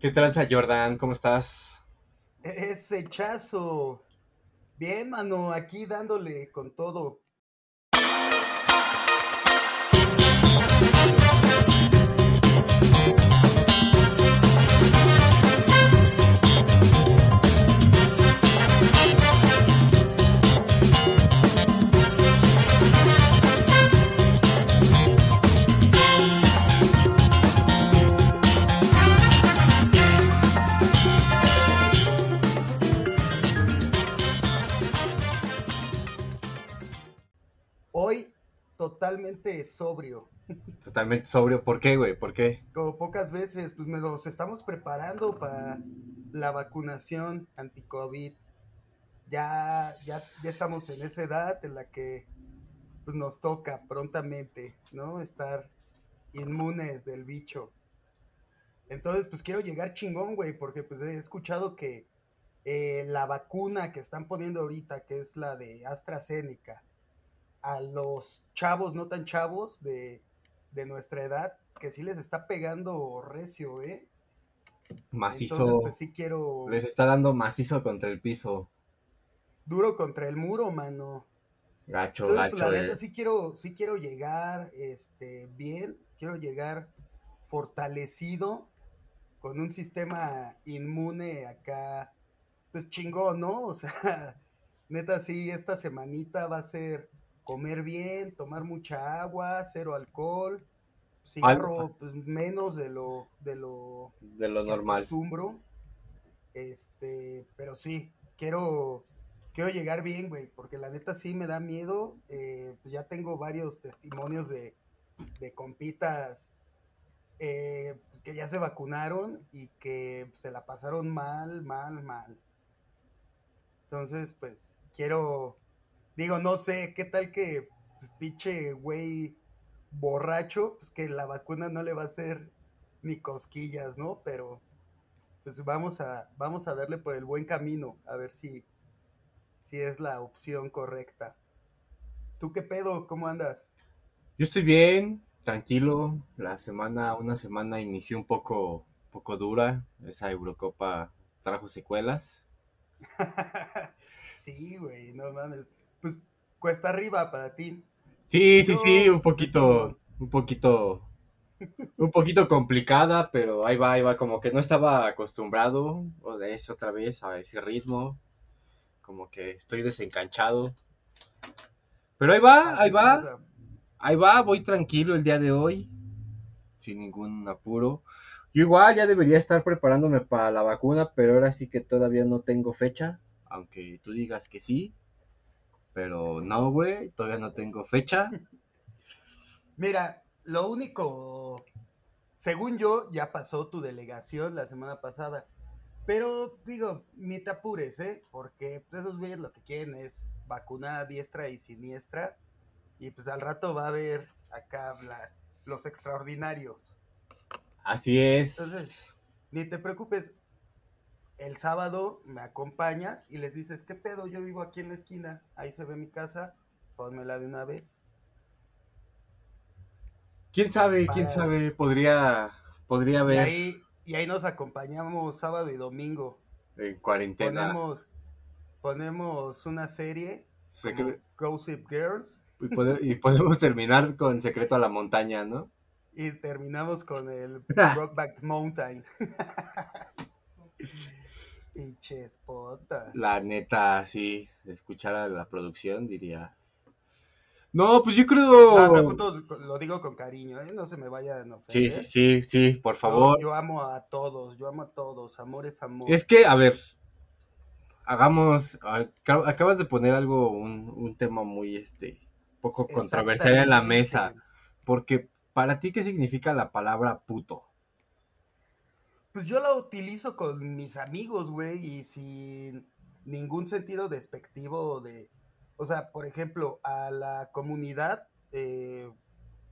¿Qué tranza, Jordan? ¿Cómo estás? Ese chazo. Bien, mano, aquí dándole con todo. Totalmente sobrio. Totalmente sobrio. ¿Por qué, güey? ¿Por qué? Como pocas veces, pues nos estamos preparando para la vacunación anti-COVID. Ya, ya, ya estamos en esa edad en la que pues, nos toca prontamente, ¿no? Estar inmunes del bicho. Entonces, pues quiero llegar chingón, güey, porque pues he escuchado que eh, la vacuna que están poniendo ahorita, que es la de AstraZeneca, a los chavos, no tan chavos de, de nuestra edad, que sí les está pegando recio, ¿eh? Macizo. Entonces, pues sí quiero Les está dando macizo contra el piso. duro contra el muro, mano. Gacho, Entonces, pues, gacho. la neta sí quiero, sí quiero llegar este, bien, quiero llegar fortalecido con un sistema inmune acá, pues chingón, ¿no? O sea, neta sí, esta semanita va a ser comer bien, tomar mucha agua, cero alcohol, cigarro pues menos de lo, de lo de lo normal. acostumbro. Este, pero sí, quiero, quiero llegar bien, güey, porque la neta sí me da miedo. eh, pues ya tengo varios testimonios de, de compitas eh, pues que ya se vacunaron y que se la pasaron mal, mal, mal. Entonces, pues, quiero, digo, no sé, qué tal que, pues, pinche güey borracho, pues que la vacuna no le va a hacer ni cosquillas, ¿no? Pero pues vamos a, vamos a darle por el buen camino, a ver si, si es la opción correcta. ¿Tú qué pedo? ¿Cómo andas? Yo estoy bien, tranquilo. La semana, una semana inició un poco, poco dura. Esa Eurocopa trajo secuelas. sí, güey, no mames. Pues cuesta arriba para ti. Sí, sí, Yo- sí, un poquito, un poquito, un poquito complicada, pero ahí va, ahí va, como que no estaba acostumbrado o de eso otra vez a ese ritmo, como que estoy desencanchado. Pero ahí va, ahí va, ahí va, voy tranquilo el día de hoy, sin ningún apuro. Yo igual ya debería estar preparándome para la vacuna, pero ahora sí que todavía no tengo fecha, aunque tú digas que sí, pero no, güey, todavía no tengo fecha. Mira, lo único, según yo, ya pasó tu delegación la semana pasada. Pero digo, ni te apures, ¿eh? Porque pues, esos güeyes lo que quieren es vacunar a diestra y siniestra. Y pues al rato va a haber acá la- los extraordinarios. Así es. Entonces, ni te preocupes. El sábado me acompañas y les dices, ¿qué pedo? Yo vivo aquí en la esquina. Ahí se ve mi casa. Pónmela de una vez. ¿Quién sabe? ¿Quién sabe? Podría, podría Y ahí, y ahí nos acompañamos sábado y domingo. en cuarentena. Ponemos, ponemos una serie Gossip Girls y, pode- y podemos terminar con Secreto a la Montaña, ¿no? y terminamos con el Rockback Mountain. Pinches potas. La neta, sí, de escuchar a la producción diría. No, pues yo creo. Ah, pero lo digo con cariño, ¿eh? No se me vayan a Sí, ofender. sí, sí, sí, por favor. Yo, amo a todos, yo amo a todos. Amor es amor. Es que, a ver, hagamos. aca- Acabas de poner algo, un, un tema muy, este, poco controversial en la mesa. Porque, para ti, ¿qué significa la palabra puto? Pues yo la utilizo con mis amigos, güey, y sin ningún sentido despectivo de, o sea, por ejemplo, a la comunidad eh,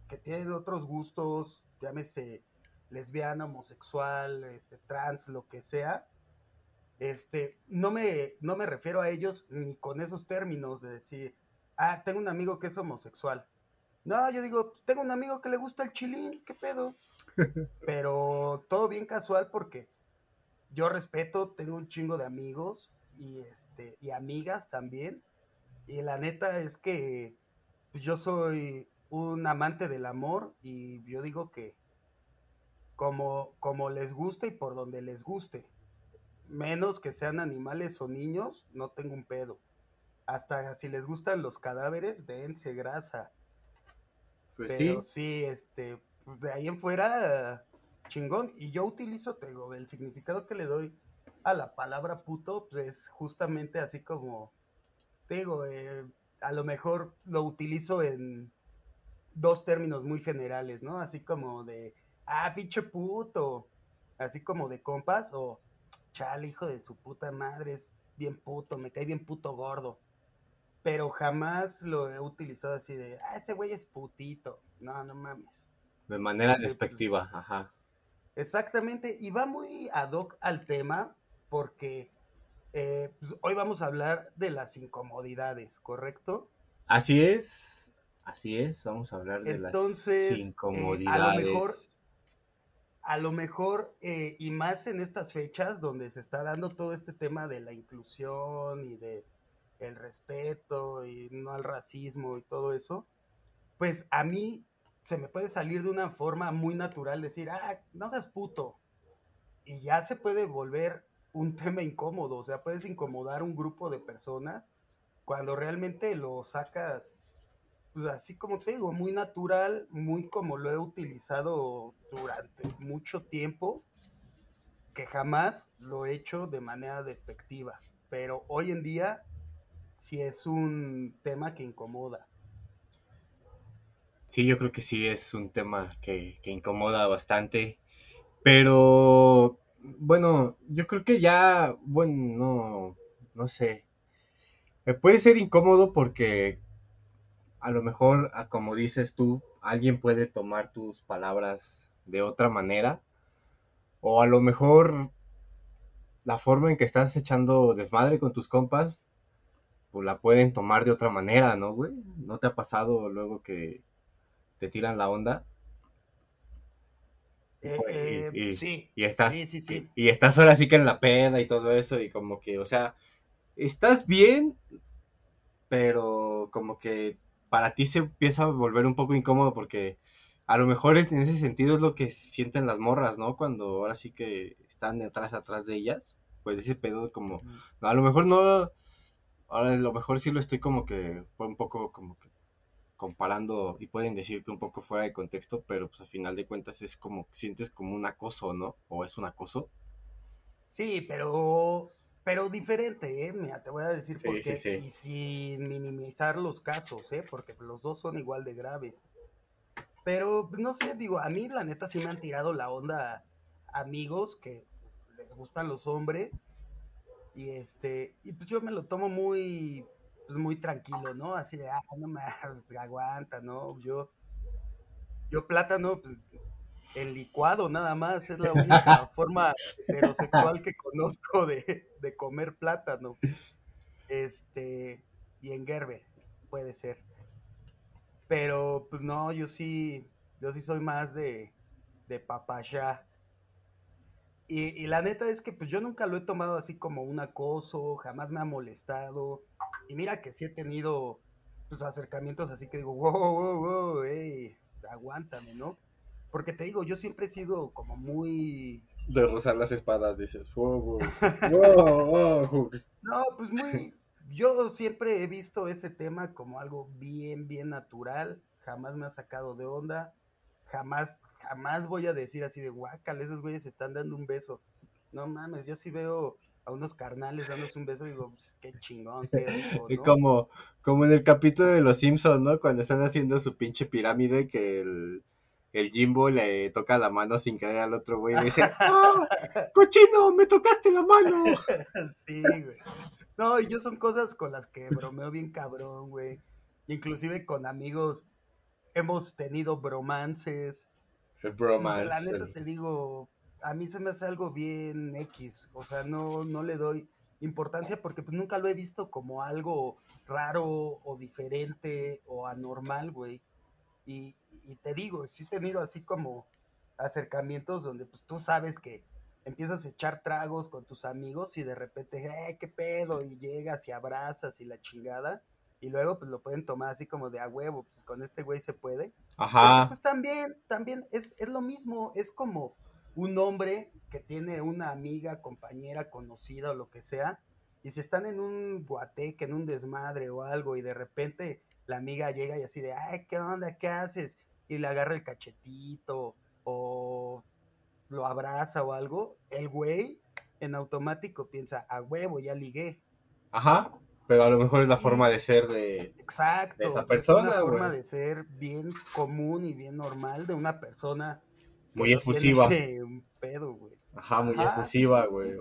que tiene otros gustos, llámese lesbiana, homosexual, este, trans, lo que sea, este, no me, no me refiero a ellos ni con esos términos de decir, ah, tengo un amigo que es homosexual. No, yo digo, tengo un amigo que le gusta el chilín, ¿qué pedo? Pero todo bien casual porque yo respeto, tengo un chingo de amigos y este y amigas también. Y la neta es que pues, yo soy un amante del amor y yo digo que como, como les guste y por donde les guste. Menos que sean animales o niños, no tengo un pedo. Hasta si les gustan los cadáveres, dense grasa. Pues Pero sí, sí, este, de ahí en fuera, chingón. Y yo utilizo, te digo, el significado que le doy a la palabra puto, pues es justamente así como, te digo, eh, a lo mejor lo utilizo en dos términos muy generales, ¿no? Así como de, ah, pinche puto, así como de compas, o chale, hijo de su puta madre, es bien puto, me cae bien puto gordo. Pero jamás lo he utilizado así de, ah, ese güey es putito. No, no mames. de manera pues, despectiva, ajá. exactamente, y va muy ad hoc al tema, porque eh, pues, hoy vamos a hablar de las incomodidades, ¿correcto? Así es, así es, vamos a hablar de las Entonces, eh, a lo incomodidades. mejor a lo mejor, eh, y más en estas fechas donde se está dando todo este tema de la inclusión y de el respeto y no al racismo y todo eso, pues a mí se me puede salir de una forma muy natural decir, ah, no seas puto. Y ya se puede volver un tema incómodo, o sea, puedes incomodar un grupo de personas cuando realmente lo sacas pues así como te digo, muy natural, muy como lo he utilizado durante mucho tiempo, que jamás lo he hecho de manera despectiva. Pero hoy en día sí es un tema que incomoda. Sí, yo creo que sí es un tema que, que incomoda bastante, pero bueno, yo creo que ya, bueno, no, no sé, Eh, puede ser incómodo porque a lo mejor, a como dices tú, alguien puede tomar tus palabras de otra manera, o a lo mejor la forma en que estás echando desmadre con tus compas, pues la pueden tomar de otra manera, ¿no, güey? ¿No te ha pasado luego que te tiran la onda? Y, Eh, pues, eh, y- y- sí, y estás, sí, sí, sí. y estás ahora sí que en la peda y todo eso, y como que, o sea, estás bien, pero como que para ti se empieza a volver un poco incómodo porque a lo mejor es, en ese sentido es lo que sienten las morras, ¿no? Cuando ahora sí que están atrás, atrás de ellas, pues ese pedo como, a lo mejor no, ahora a lo mejor sí lo estoy como que, fue un poco como que comparando y pueden decir que un poco fuera de contexto, pero pues al final de cuentas es como, sientes como un acoso, ¿no? O es un acoso. Sí, pero, pero diferente, ¿eh? Mira, te voy a decir por Sí, sí, sí. Y sin minimizar los casos, ¿eh? Porque los dos son igual de graves. Pero, no sé, digo, a mí la neta sí me han tirado la onda amigos que les gustan los hombres. Y este, y pues yo me lo tomo muy, pues muy tranquilo, ¿no? Así de, ah, no más, aguanta, ¿no? Yo, yo plátano, pues, el licuado nada más, es la única forma heterosexual que conozco de, de comer plátano. Este, y en Gerber, puede ser. Pero, pues no, yo sí, yo sí soy más de, de papayá. Y, y la neta es que pues yo nunca lo he tomado así como un acoso, jamás me ha molestado. Y mira que sí he tenido pues acercamientos así que digo, wow, wow, wow, ey, aguántame, ¿no? Porque te digo, yo siempre he sido como muy, De rozar las espadas, dices, wow, wow, wow, wow. no, pues muy, yo siempre he visto ese tema como algo bien, bien natural, jamás me ha sacado de onda, jamás, jamás voy a decir así de guácala, esos güeyes están dando un beso. No mames, yo sí veo a unos carnales dándose un beso y digo, pues, qué chingón, qué rico, Y ¿no? como, como en el capítulo de Los Simpsons, ¿no? Cuando están haciendo su pinche pirámide que el, el Jimbo le toca la mano sin querer al otro güey y le dice, ¡Ah! ¡Cochino! ¡Me tocaste la mano! Sí, güey. No, y yo son cosas con las que bromeo bien cabrón, güey. Inclusive con amigos hemos tenido bromances. El Pues, bromance. la neta te digo, a mí se me hace algo bien X, o sea, no, no le doy importancia porque pues nunca lo he visto como algo raro o diferente o anormal, güey. Y, y te digo, sí he tenido así como acercamientos donde pues tú sabes que empiezas a echar tragos con tus amigos y de repente, eh, qué pedo, y llegas y abrazas y la chingada, y luego pues lo pueden tomar así como de a huevo, pues con este güey se puede. Ajá. pues también, también es, es lo mismo, es como un hombre que tiene una amiga, compañera, conocida o lo que sea, y si están en un guateque, en un desmadre o algo, y de repente la amiga llega y así de, ay, ¿qué onda? ¿Qué haces? Y le agarra el cachetito, o lo abraza o algo, el güey en automático piensa, a huevo, ya ligué. Ajá. Pero a lo mejor es la forma de ser de, Exacto. de esa es persona, una forma de ser bien común y bien normal de una persona Muy efusiva. un pedo, güey. Ajá, muy Ajá, efusiva, sí, güey. sí.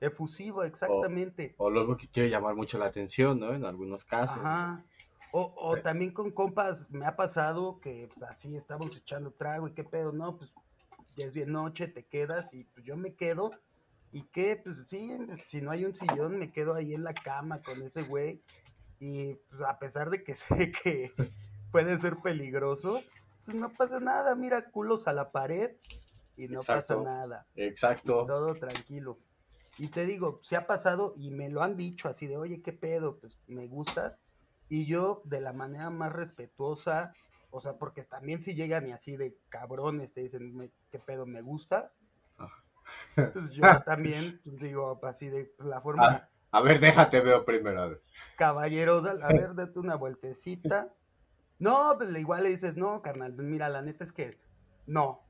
Efusivo, exactamente. o luego que quiere llamar mucho la atención, ¿no? En algunos casos. Ajá. O, o también con compas me ha pasado que pues, así estamos echando trago y qué pedo, no, pues ya es bien noche, te quedas y pues yo me quedo y que pues sí, si no hay un sillón me quedo ahí en la cama con ese güey y pues, a pesar de que sé que puede ser peligroso, pues no pasa nada, mira culos a la pared y no Exacto. pasa nada. Exacto. Todo tranquilo. Y te digo, se ha pasado y me lo han dicho así de, oye, ¿qué pedo? Pues me gustas. Y yo de la manera más respetuosa, o sea, porque también si llegan y así de cabrones te dicen, "Me- ¿qué pedo? ¿Me gustas? Pues yo también pues, digo así de la forma Ah. A ver, déjate, veo primero. A ver. caballerosa, a ver, date una vueltecita. No, pues igual le dices, no, carnal, pues mira, la neta es que no.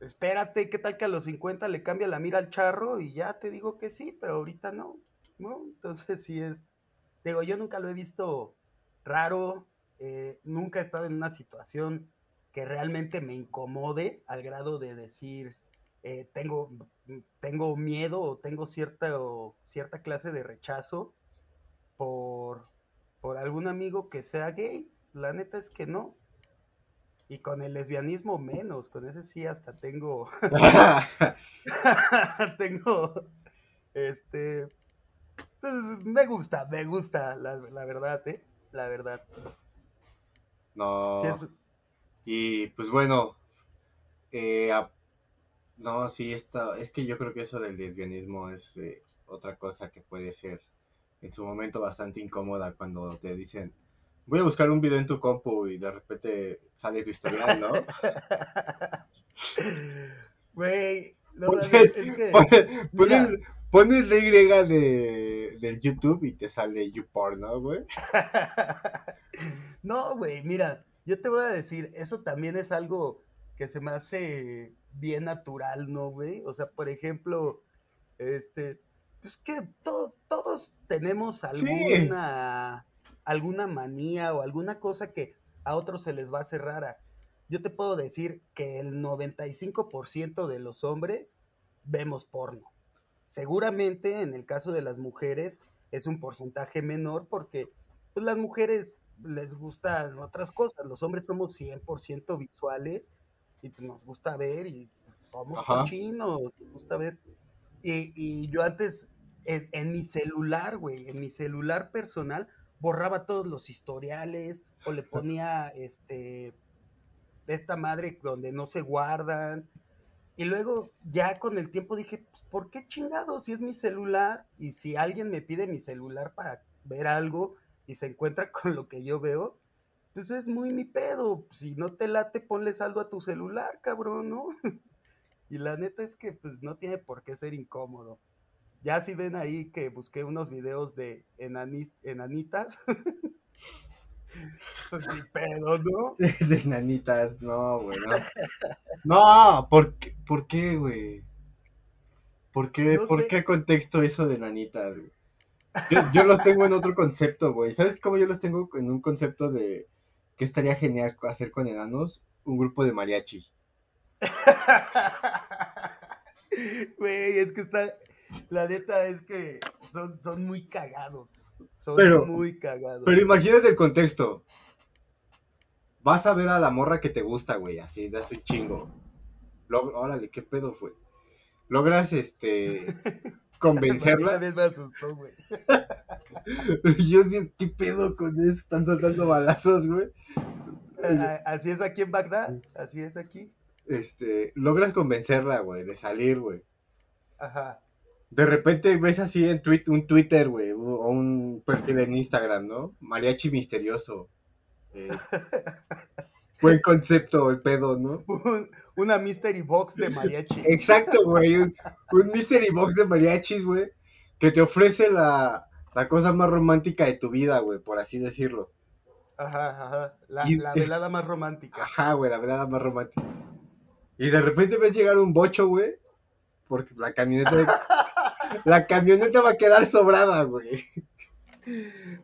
Espérate, ¿qué tal que a los 50 le cambia la mira al charro y ya te digo que sí, pero ahorita no, ¿no? Entonces sí es, digo, yo nunca lo he visto raro, eh, nunca he estado en una situación que realmente me incomode al grado de decir, eh, tengo, tengo miedo o tengo cierta, o cierta clase de rechazo por, por algún amigo que sea gay. La neta es que no. Y con el lesbianismo menos, con ese sí hasta tengo, tengo, este, pues, me gusta, me gusta, la, la verdad, ¿eh? La verdad. no. Sí es- Y pues bueno, eh, a- no, sí, está, es que yo creo que eso del lesbianismo es eh, otra cosa que puede ser en su momento bastante incómoda cuando te dicen, voy a buscar un video en tu compu y de repente sale tu historial, ¿no? Güey, no, Pones, que, pones, pones- pones la Y de, del YouTube y te sale YouPorn, ¿no, güey? No, güey, mira, yo te voy a decir, eso también es algo que se me hace bien natural, ¿no, güey? O sea, por ejemplo, este, pues que to- todos tenemos Sí. alguna, alguna manía o alguna cosa que a otros se les va a hacer rara. Yo te puedo decir que el 95% de los hombres vemos porno. Seguramente en el caso de las mujeres es un porcentaje menor porque pues, las mujeres les gustan otras cosas. Los hombres somos 100% visuales y pues, nos gusta ver y pues, somos cochinos, nos gusta ver. Y, y yo antes, en, en mi celular, güey, en mi celular personal, borraba todos los historiales o le ponía este de esta madre donde no se guardan. Y luego ya con el tiempo dije, pues, ¿por qué chingado? Si es mi celular y si alguien me pide mi celular para ver algo y se encuentra con lo que yo veo, pues es muy mi pedo. Si no te late, ponle saldo a tu celular, cabrón, ¿no? Y la neta es que pues no tiene por qué ser incómodo. Ya si ven ahí que busqué unos videos de enani- enanitas, pues ni pedo, ¿no? De nanitas, no, güey, no. No, ¿por qué, ¿por qué, güey? ¿Por qué, No por sé. qué contexto eso de nanitas, güey? Yo, yo los tengo en otro concepto, güey. ¿Sabes cómo yo los tengo en un concepto de que estaría genial hacer con enanos? Un grupo de mariachi. Güey, es que está. La neta es que son, son muy cagados. Son Pero- muy cagados. Pero imagínate el contexto. Vas a ver a la morra que te gusta, güey, así, das un chingo. Log- Órale, ¿qué pedo fue? Logras, este, convencerla. me asustó, güey. Yo digo, ¿qué pedo con eso? Están soltando balazos, güey. Así es aquí en Bagdad, así es aquí. este, logras convencerla, güey, de salir, güey. Ajá. De repente ves así en tweet, un Twitter, güey, o un perfil en Instagram, ¿no? Mariachi misterioso. Eh, buen concepto el pedo, ¿no? Un- una mystery box de mariachi. Exacto, güey. Un, un mystery box de mariachis, güey, que te ofrece la, la cosa más romántica de tu vida, güey, por así decirlo. Ajá, ajá. La, Y- la velada más romántica. Ajá, güey, la velada más romántica. Y de repente ves llegar un bocho, güey, porque la camioneta, la camioneta va a quedar sobrada, güey.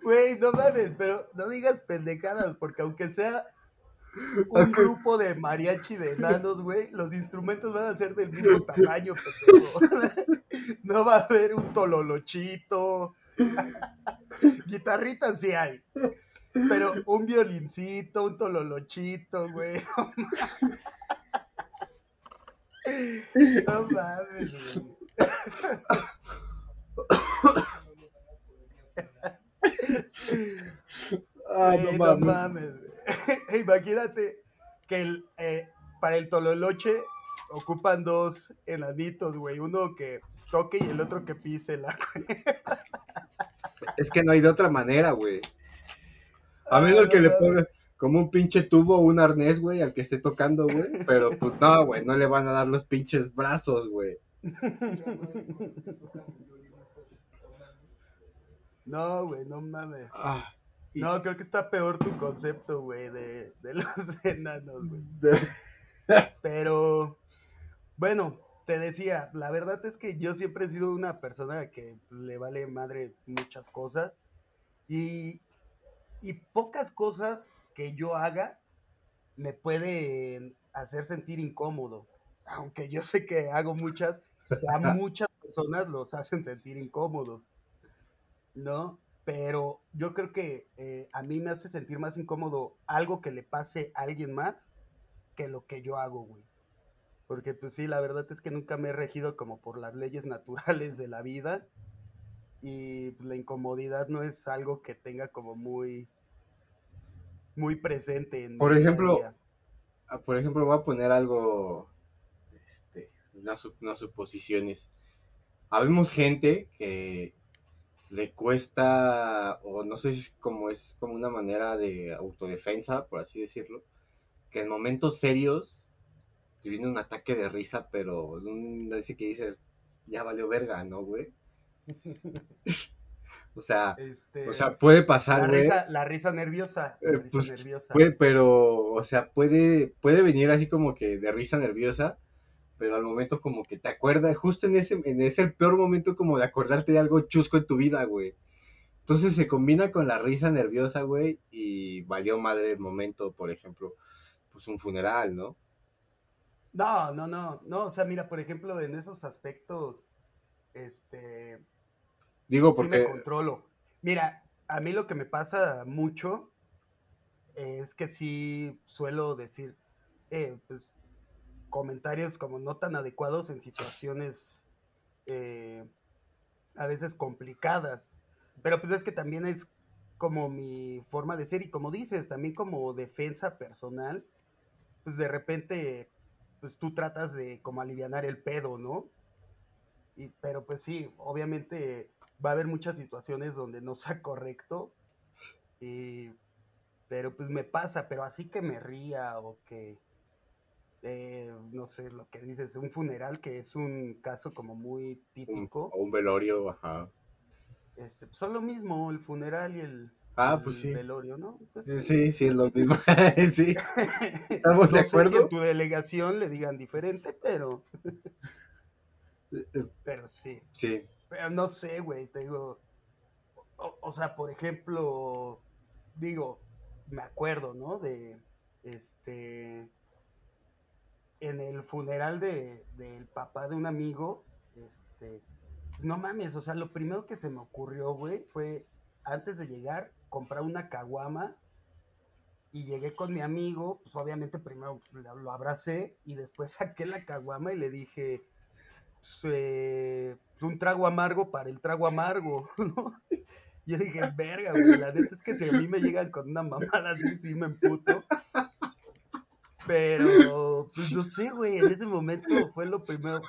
Güey, no mames, pero no digas pendejadas, porque aunque sea un grupo de mariachi de enanos, güey, los instrumentos van a ser del mismo tamaño, pendejo. No va a haber un tololochito. Guitarritas sí hay. Pero un violincito, un tololochito, güey. No mames, güey. Ah, Güey, no no mames. Imagínate que el, eh, para el tololoche ocupan dos enanitos, güey. Uno que toque y el otro que pise la. Es que no hay de otra manera, güey. A menos que le pongan como un pinche tubo o un arnés, güey, al que esté tocando, güey. Pero pues no, güey, no le van a dar los pinches brazos, güey. No, güey, no mames. Ah, y- No, creo que está peor tu concepto, güey, de, de los enanos, güey. Pero, bueno, te decía, la verdad es que yo siempre he sido una persona que le vale madre muchas cosas. Y, y pocas cosas que yo haga me pueden hacer sentir incómodo. Aunque yo sé que hago muchas, a muchas personas los hacen sentir incómodos. ¿No? Pero yo creo que eh, a mí me hace sentir más incómodo algo que le pase a alguien más que lo que yo hago, güey. Porque pues sí, la verdad es que nunca me he regido como por las leyes naturales de la vida. Y pues, la incomodidad no es algo que tenga como muy muy presente en mi Por ejemplo, día. ah, por ejemplo, voy a poner algo, este, unas, unas suposiciones. Habemos gente que le cuesta, o no sé si es como es como una manera de autodefensa, por así decirlo, que en momentos serios te viene un ataque de risa, pero un, ese que dices, ya valió verga, ¿no, güey? O sea, Este, o sea, puede la pasar, güey. risa, la risa nerviosa, la Eh, risa pues, nerviosa. Puede, pero, o sea, puede, puede venir así como que de risa nerviosa, pero al momento como que te acuerdas, justo en ese, en ese el peor momento como de acordarte de algo chusco en tu vida, güey. Entonces se combina con la risa nerviosa, güey, y valió madre el momento, por ejemplo, pues un funeral, ¿no? No, no, no, no, o sea, mira, por ejemplo, en esos aspectos, este, Digo sí me porque, controlo. Mira, a mí lo que me pasa mucho es que sí suelo decir, eh, pues, comentarios como no tan adecuados en situaciones eh, a veces complicadas. Pero pues es que también es como mi forma de ser y como dices, también como defensa personal, pues de repente, pues tú tratas de como alivianar el pedo, ¿no? Y, pero pues sí, obviamente va a haber muchas situaciones donde no sea correcto, y- pero pues me pasa, pero así que me ría o que, eh, no sé, lo que dices, un funeral que es un caso como muy un, típico, o un velorio, ajá. este, pues son lo mismo, el funeral y el, Ah, el pues sí. velorio, ¿no? Pues Sí, sí, sí, es lo mismo. sí. ¿Estamos de acuerdo? en tu delegación le digan diferente, pero, pero sí. Sí. Pero no sé, güey, te digo. O, o sea, por ejemplo, digo, me acuerdo, ¿no? De este. Funeral de, del papá de un amigo, este. No mames, o sea, lo primero que se me ocurrió, güey, fue antes de llegar, comprar una caguama. Y llegué con mi amigo, pues obviamente primero lo abracé y después saqué la caguama y le dije, pues, eh, un trago amargo para el trago amargo, ¿no? Yo dije, verga, güey, la neta es que si a mí me llegan con una mamada así, sí me emputo. Pero, pues no sé, güey, en ese momento fue lo primero.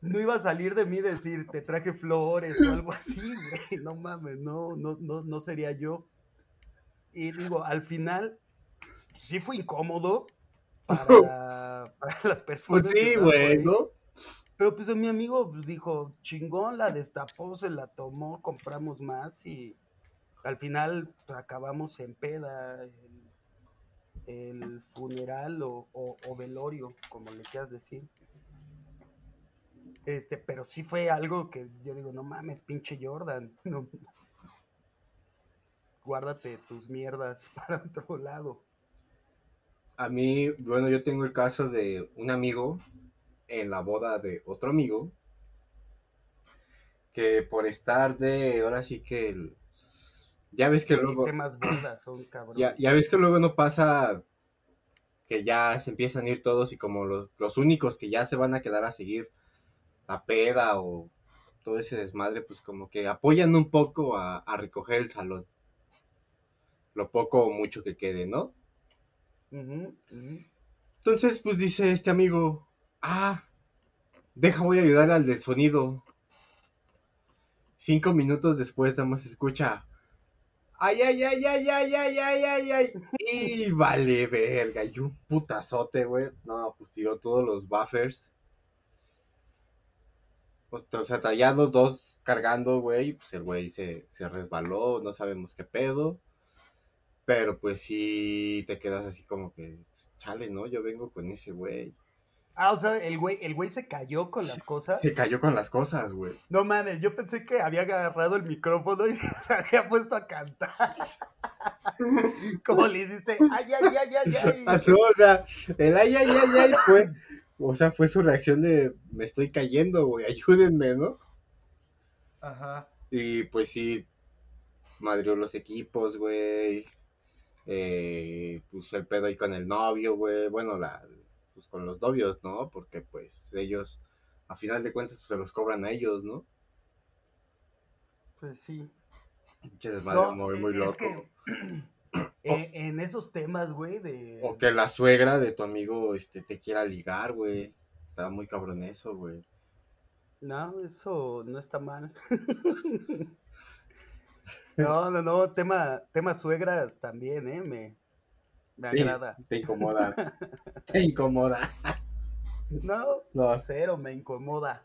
No iba a salir de mí decir, te traje flores o algo así, güey. No mames, no, no, no, no sería yo. Y digo, al final, sí fue incómodo para, para las personas. Pues sí, güey, ¿no? Pero pues mi amigo dijo, chingón, la destapó, se la tomó, compramos más y al final pues, acabamos en peda, el, el funeral o, velorio, como le quieras decir. Este, pero sí fue algo que yo digo, no mames, pinche Jordan, no, guárdate tus mierdas para otro lado. A mí, bueno, yo tengo el caso de un amigo en la boda de otro amigo, que por estar de, ahora sí que el, ya ves que luego, temas bodas son ya, ya, ves que luego no pasa que ya se empiezan a ir todos y como los, los únicos que ya se van a quedar a seguir la peda o todo ese desmadre, pues como que apoyan un poco a, a recoger el salón. Lo poco o mucho que quede, ¿no? Uh -huh, uh -huh. Entonces, pues dice este amigo, ah, deja, voy a ayudar al del sonido. Cinco minutos después nada más escucha, ay, ay, ay, ay, ay, ay, ay, ay, ay, y vale, verga, y un putazote, güey. No, pues tiró todos los buffers. Pues, o sea, ya los dos cargando, güey, pues el güey se, se resbaló, no sabemos qué pedo. Pero pues sí te quedas así como que, pues, chale, ¿no? Yo vengo con ese güey. Ah, o sea, el güey, el güey se cayó con las cosas. Se cayó con las cosas, güey. No mames, yo pensé que había agarrado el micrófono y se había puesto a cantar. Como le hiciste, ay, ay, ay, ay, ay. Pasó, o sea, el ay, ay, ay, ay fue, o sea, fue su reacción de, me estoy cayendo, güey, ayúdenme, ¿no? Ajá. Y pues sí, madrió los equipos, güey. Eh, pues el pedo ahí con el novio, güey. Bueno, la, pues con los novios, ¿no? Porque pues ellos, a final de cuentas, pues se los cobran a ellos, ¿no? Pues sí. Pinche desmadre no, muy, muy loco. Que, eh, en esos temas, güey, de... O que la suegra de tu amigo este, te quiera ligar, güey. Está muy cabrón eso, güey. No, eso no está mal. no, no, no, tema, tema suegras también, ¿eh? Me, me Sí, agrada. te incomoda. te incomoda. No, No. cero, me incomoda.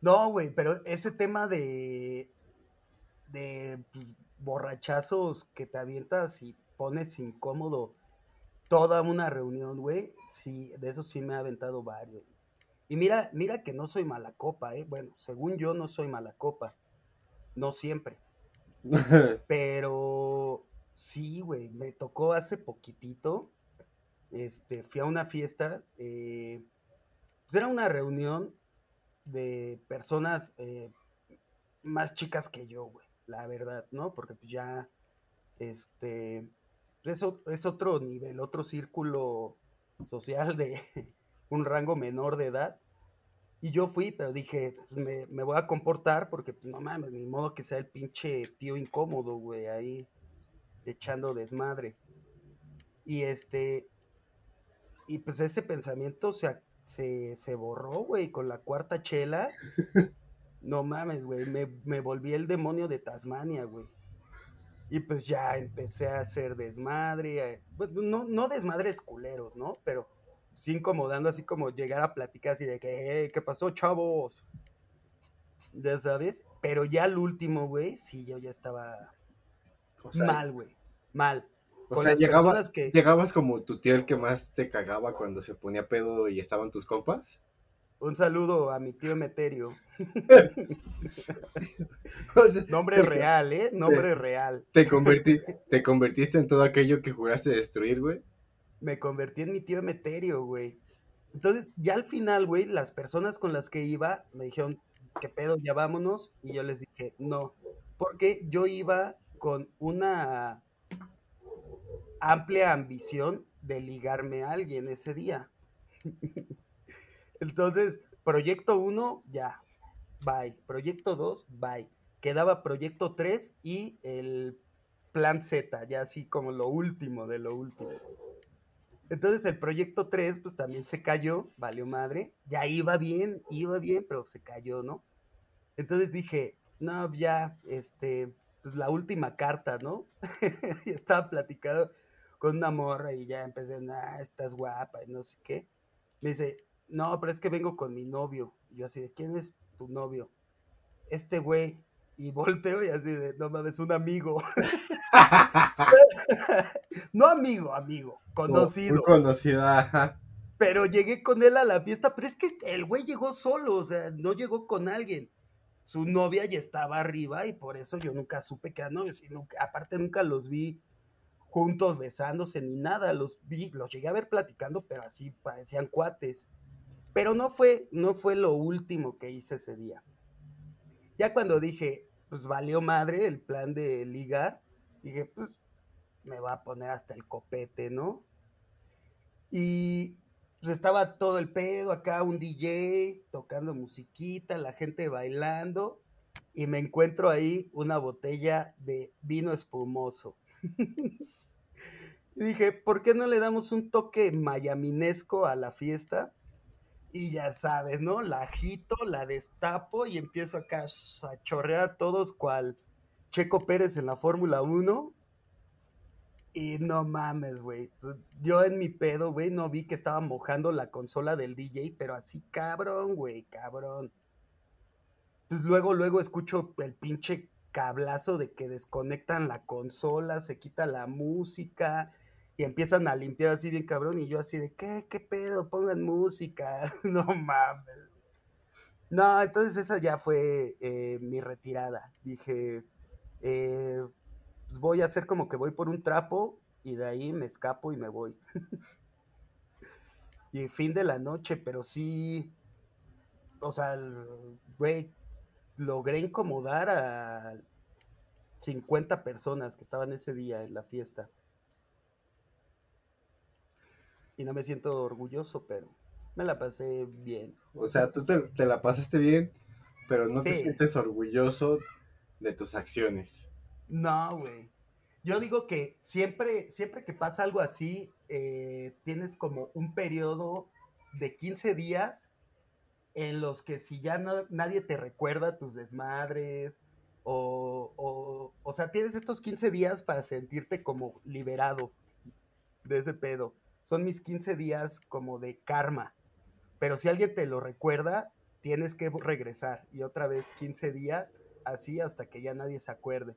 No, güey, pero ese tema de de borrachazos que te avientas y pones incómodo toda una reunión, güey, sí, de eso sí me ha aventado varios. Y mira, mira que no soy mala copa, eh. Bueno, según yo no soy mala copa. No siempre. Pero sí, güey, me tocó hace poquitito. Este, fui a una fiesta. eh, pues era una reunión de personas eh, más chicas que yo, güey. La verdad, ¿no? Porque pues ya, este, pues, es, otro nivel, otro círculo social de un rango menor de edad. Y yo fui, pero dije, pues, me, me voy a comportar porque, pues, no mames, ni modo que sea el pinche tío incómodo, güey, ahí echando desmadre. Y este, y pues ese pensamiento se, se, se borró, güey, con la cuarta chela. No mames, güey, me, me volví el demonio de Tasmania, güey. Y pues ya empecé a hacer desmadre, eh, pues, no, no desmadres culeros, ¿no? Pero sí incomodando, así como llegar a platicar así de que, "Hey, ¿qué pasó, chavos? Ya sabes, pero ya al último, güey, sí, yo ya estaba O sea, mal, güey, mal. o Con sea, las llegaba, personas que- llegabas como tu tío el que más te cagaba cuando se ponía pedo y estaban tus compas. Un saludo a mi tío Emeterio. O sea, Nombre real, ¿eh? Nombre real. Te, convertí, te convertiste en todo aquello que juraste destruir, güey. Me convertí en mi tío Emeterio, güey. Entonces, ya al final, güey, las personas con las que iba me dijeron, ¿qué pedo? Ya vámonos. Y yo les dije, no. Porque yo iba con una amplia ambición de ligarme a alguien ese día. Entonces, proyecto 1, ya, bye. Proyecto 2, bye. Quedaba proyecto 3 y el plan Z, ya así como lo último de lo último. Entonces el proyecto 3 pues también se cayó, valió madre, ya iba bien, iba bien, pero se cayó, ¿no? Entonces dije, no, ya, este, pues la última carta, ¿no? estaba platicando con una morra y ya empecé, ah, estás guapa y no sé qué. Me dice, no, pero es que vengo con mi novio. Y yo así de, ¿quién es tu novio? Este güey. Y volteo y así de, no mames, un amigo. no amigo, amigo, conocido. Muy conocida. Pero llegué con él a la fiesta, pero es que el güey llegó solo, o sea, no llegó con alguien. Su novia ya estaba arriba y por eso yo nunca supe que era novio. aparte nunca los vi juntos besándose ni nada, los vi, los llegué a ver platicando, pero así parecían cuates. Pero no fue, no fue lo último que hice ese día. Ya cuando dije, pues valió madre el plan de ligar, dije, pues me va a poner hasta el copete, ¿no? Y pues estaba todo el pedo acá, un DJ tocando musiquita, la gente bailando, y me encuentro ahí una botella de vino espumoso. y dije, ¿por qué no le damos un toque mayaminesco a la fiesta? Y ya sabes, ¿no? La agito, la destapo y empiezo acá a chorrear a todos cual Checo Pérez en la Fórmula 1. Y no mames, güey. Yo en mi pedo, güey, no vi que estaba mojando la consola del DJ, pero así cabrón, güey, cabrón. Pues luego, luego escucho el pinche cablazo de que desconectan la consola, se quita la música, y empiezan a limpiar así bien cabrón y yo así de, ¿qué? ¿Qué pedo? Pongan música. no mames. No, entonces esa ya fue eh, mi retirada. Dije, eh, pues voy a hacer como que voy por un trapo y de ahí me escapo y me voy. y fin de la noche, pero sí, o sea, güey, logré incomodar a 50 personas que estaban ese día en la fiesta y no me siento orgulloso, pero me la pasé bien. O sea, tú te, la pasaste bien, pero no te sientes orgulloso de tus acciones. No, güey. Yo digo que siempre, siempre que pasa algo así, eh, tienes como un periodo de 15 días en los que si ya no, nadie te recuerda tus desmadres, o, o, o sea, tienes estos 15 días para sentirte como liberado de ese pedo son mis 15 días como de karma. Pero si alguien te lo recuerda, tienes que regresar y otra vez 15 días, así hasta que ya nadie se acuerde.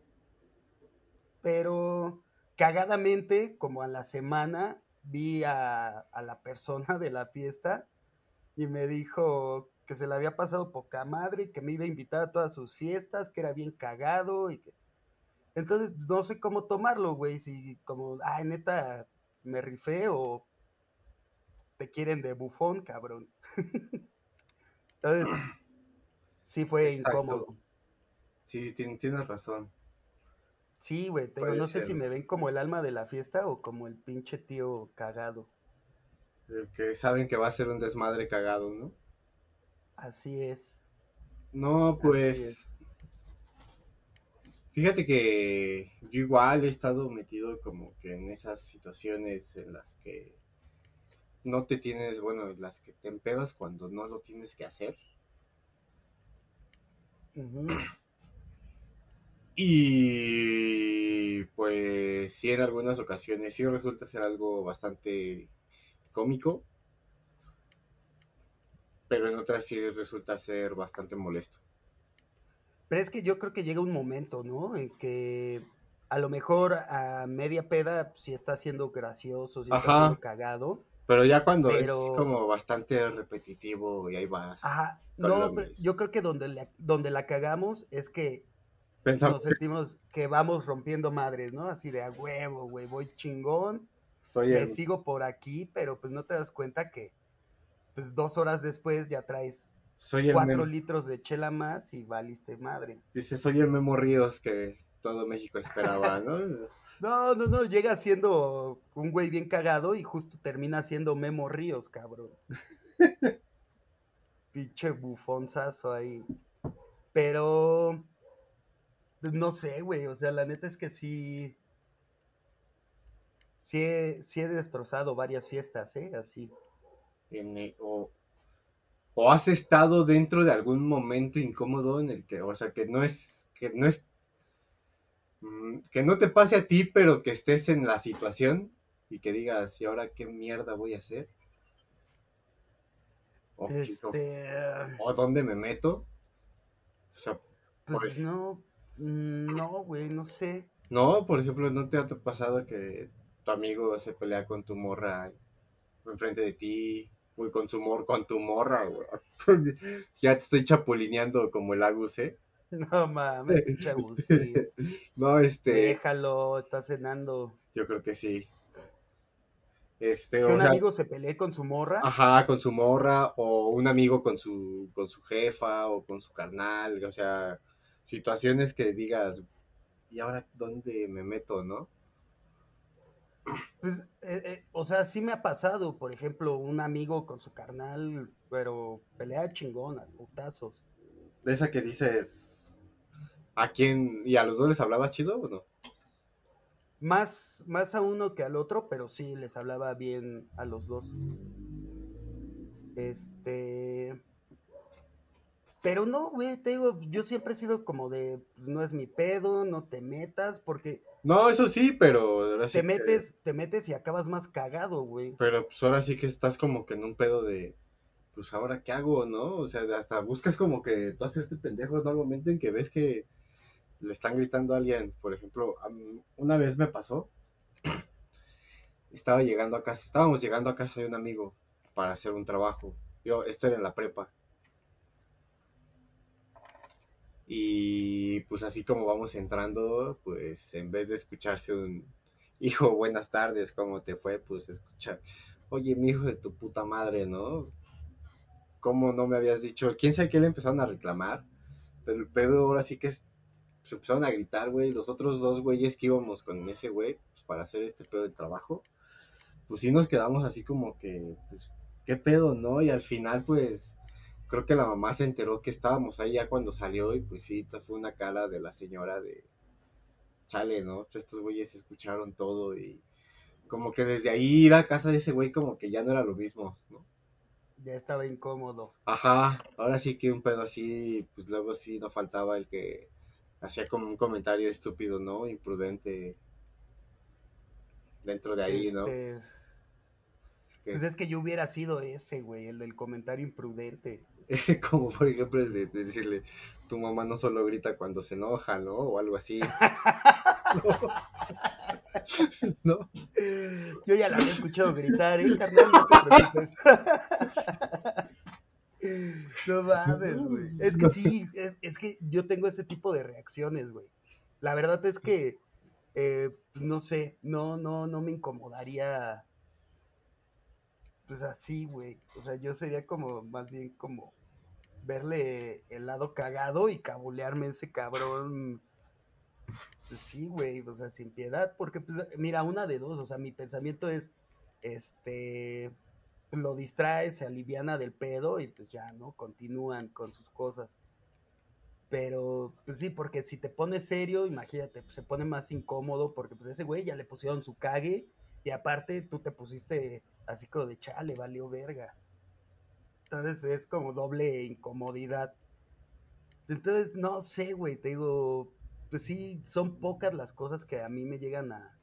Pero cagadamente, como a la semana, vi a, la persona de la fiesta y me dijo que se le había pasado poca madre y que me iba a invitar a todas sus fiestas, que era bien cagado y que... Entonces, no sé cómo tomarlo, güey, si como, ay, neta, me rifé o te quieren de bufón, cabrón. Entonces, sí fue incómodo. Sí, tienes razón. Sí, güey, no sé si me ven como el alma de la fiesta o como el pinche tío cagado. El que saben que va a ser un desmadre cagado, ¿no? Así es. No, pues... Fíjate que yo igual he estado metido como que en esas situaciones en las que no te tienes, bueno, las que te empedas cuando no lo tienes que hacer. Y pues sí, en algunas ocasiones sí resulta ser algo bastante cómico, pero en otras sí resulta ser bastante molesto. Pero es que yo creo que llega un momento, ¿no? En que a lo mejor a media peda si está siendo gracioso, si está siendo cagado. Pero ya cuando es como bastante repetitivo y ahí vas. Ajá, no, yo creo que donde la, donde la cagamos es que nos sentimos que vamos rompiendo madres, ¿no? Así de a huevo, güey, voy chingón, Soy me sigo por aquí, pero pues no te das cuenta que pues dos horas después ya traes soy cuatro litros de chela más y valiste madre. Dice, soy el Memo Ríos que todo México esperaba, ¿no? no, no, no, llega siendo un güey bien cagado y justo termina siendo Memo Ríos, cabrón. Pinche bufonzazo ahí. Pero, pues, no sé, güey, o sea, la neta es que sí, sí he, sí he destrozado varias fiestas, ¿eh? Así. En, o, o has estado dentro de algún momento incómodo en el que, o sea, que no es, que no es, mm, que no te pase a ti, pero que estés en la situación y que digas, ¿y ahora qué mierda voy a hacer? O, Este. o dónde me meto. O sea, Pues no. mm, No, güey, no sé. no, por ejemplo, ¿no te ha pasado que tu amigo se pelea con tu morra enfrente de ti? Güey, con su mor, con tu morra, güey. Ya te estoy chapulineando como el Agus, ¿eh? No mames, pinche Agustín. No, este, Déjalo, está cenando. yo creo que sí. Este, Que un sea, amigo se pelee con su morra. ajá, con su morra, o un amigo con su, con su jefa, o con su carnal, o sea, situaciones que digas, ¿y ahora dónde me meto, no? Pues, eh, eh, o sea, sí me ha pasado, por ejemplo, un amigo con su carnal, pero pelea chingona, putazos. De esa que dices, ¿a quién? ¿Y a los dos les hablaba chido o no? Más, más a uno que al otro, pero sí les hablaba bien a los dos. Este. Pero no, güey, te digo, yo siempre he sido como de, pues, no es mi pedo, no te metas, porque No, eso sí, pero ahora sí te que- metes, te metes y acabas más cagado, güey. pero pues ahora sí que estás como que en un pedo de, pues ahora qué hago, ¿no? O sea, hasta buscas como que tú hacerte pendejo, ¿no? Al momento en que ves que le están gritando a alguien, por ejemplo, a mí- una vez me pasó, estaba llegando a casa, estábamos llegando a casa de un amigo para hacer un trabajo. Yo, esto era en la prepa. Y pues así como vamos entrando, pues en vez de escucharse un hijo, buenas tardes, ¿cómo te fue? Pues escuchar, oye, mi hijo de tu puta madre, ¿no? ¿Cómo no me habías dicho? ¿Quién sabe qué le empezaron a reclamar? Pero el pedo ahora sí que es, se empezaron a gritar, güey. Los otros dos güeyes que íbamos con ese güey, pues para hacer este pedo de trabajo, pues sí nos quedamos así como que, pues, ¿qué pedo, no? Y al final, pues, creo que la mamá se enteró que estábamos ahí ya cuando salió y pues sí, fue una cara de la señora de, chale, ¿no? Estos güeyes escucharon todo y como que desde ahí ir a casa de ese güey como que ya no era lo mismo, ¿no? Ya estaba incómodo. Ajá, ahora sí que un pedo así, pues luego sí no faltaba el que hacía como un comentario estúpido, ¿no? Imprudente dentro de ahí, ¿no? Pues es que yo hubiera sido ese, güey, el del comentario imprudente. Como por ejemplo el de, de decirle, tu mamá no solo grita cuando se enoja, ¿no? O algo así. ¿No? Yo ya la había escuchado gritar, ¿eh, carnal? No te. No mames, güey. Es que sí, es, es que yo tengo ese tipo de reacciones, güey. La verdad es que, eh, no sé, no, no, no me incomodaría, pues así, güey. O sea, yo sería como, más bien como verle el lado cagado y cabulearme ese cabrón pues sí, güey, o sea, sin piedad, porque pues mira, una de dos, o sea, mi pensamiento es, este, lo distrae, se aliviana del pedo y pues ya, ¿no? Continúan con sus cosas. Pero, pues sí, porque si te pones serio, imagínate, pues, se pone más incómodo porque pues ese güey ya le pusieron su cague y aparte tú te pusiste así como de chale, valió verga. Entonces es como doble incomodidad. Entonces, no sé, güey, te digo, pues sí, son pocas las cosas que a mí me llegan a,